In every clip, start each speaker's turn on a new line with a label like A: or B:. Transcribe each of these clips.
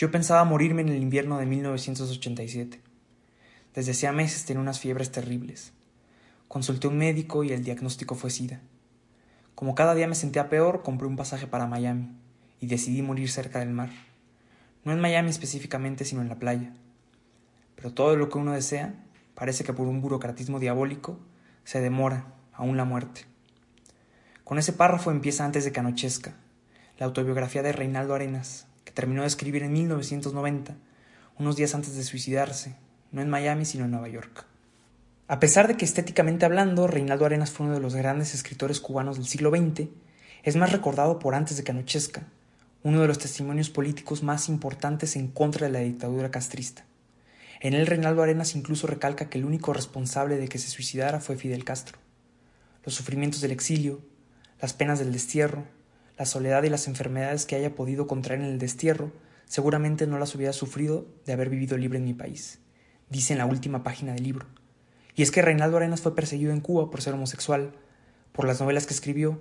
A: Yo pensaba morirme en el invierno de 1987. Desde hacía meses tenía unas fiebres terribles. Consulté un médico y el diagnóstico fue SIDA. Como cada día me sentía peor, compré un pasaje para Miami y decidí morir cerca del mar. No en Miami específicamente, sino en la playa. Pero todo lo que uno desea parece que por un burocratismo diabólico se demora aún la muerte. Con ese párrafo empieza antes de que anochezca, la autobiografía de Reinaldo Arenas, que terminó de escribir en 1990, unos días antes de suicidarse, no en Miami sino en Nueva York. A pesar de que estéticamente hablando, Reinaldo Arenas fue uno de los grandes escritores cubanos del siglo XX, es más recordado por Antes de que anochezca, uno de los testimonios políticos más importantes en contra de la dictadura castrista. En él Reinaldo Arenas incluso recalca que el único responsable de que se suicidara fue Fidel Castro. Los sufrimientos del exilio, las penas del destierro, la soledad y las enfermedades que haya podido contraer en el destierro, seguramente no las hubiera sufrido de haber vivido libre en mi país, dice en la última página del libro. Y es que Reinaldo Arenas fue perseguido en Cuba por ser homosexual, por las novelas que escribió,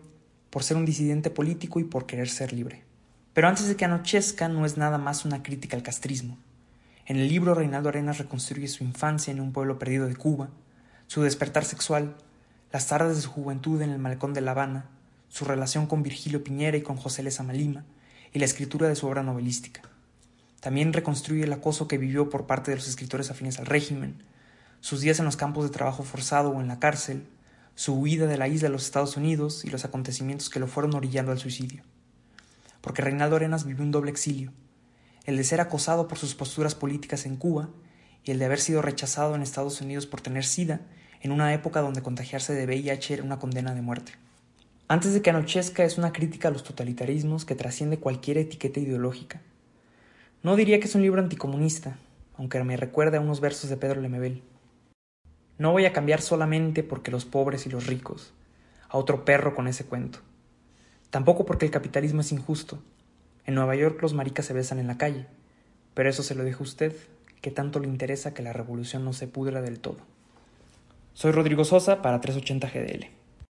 A: por ser un disidente político y por querer ser libre. Pero antes de que anochezca no es nada más una crítica al castrismo. En el libro Reinaldo Arenas reconstruye su infancia en un pueblo perdido de Cuba, su despertar sexual, las tardes de su juventud en el malecón de La Habana, su relación con Virgilio Piñera y con José Lezama Lima, y la escritura de su obra novelística. También reconstruye el acoso que vivió por parte de los escritores afines al régimen, sus días en los campos de trabajo forzado o en la cárcel, su huida de la isla a los Estados Unidos y los acontecimientos que lo fueron orillando al suicidio. Porque Reinaldo Arenas vivió un doble exilio, el de ser acosado por sus posturas políticas en Cuba y el de haber sido rechazado en Estados Unidos por tener SIDA en una época donde contagiarse de VIH era una condena de muerte. Antes de que anochezca es una crítica a los totalitarismos que trasciende cualquier etiqueta ideológica. No diría que es un libro anticomunista, aunque me recuerda a unos versos de Pedro Lemebel. No voy a cambiar solamente porque los pobres y los ricos, a otro perro con ese cuento. Tampoco porque el capitalismo es injusto. En Nueva York los maricas se besan en la calle, pero eso se lo dejo a usted, que tanto le interesa que la revolución no se pudra del todo. Soy Rodrigo Sosa para 380 GDL.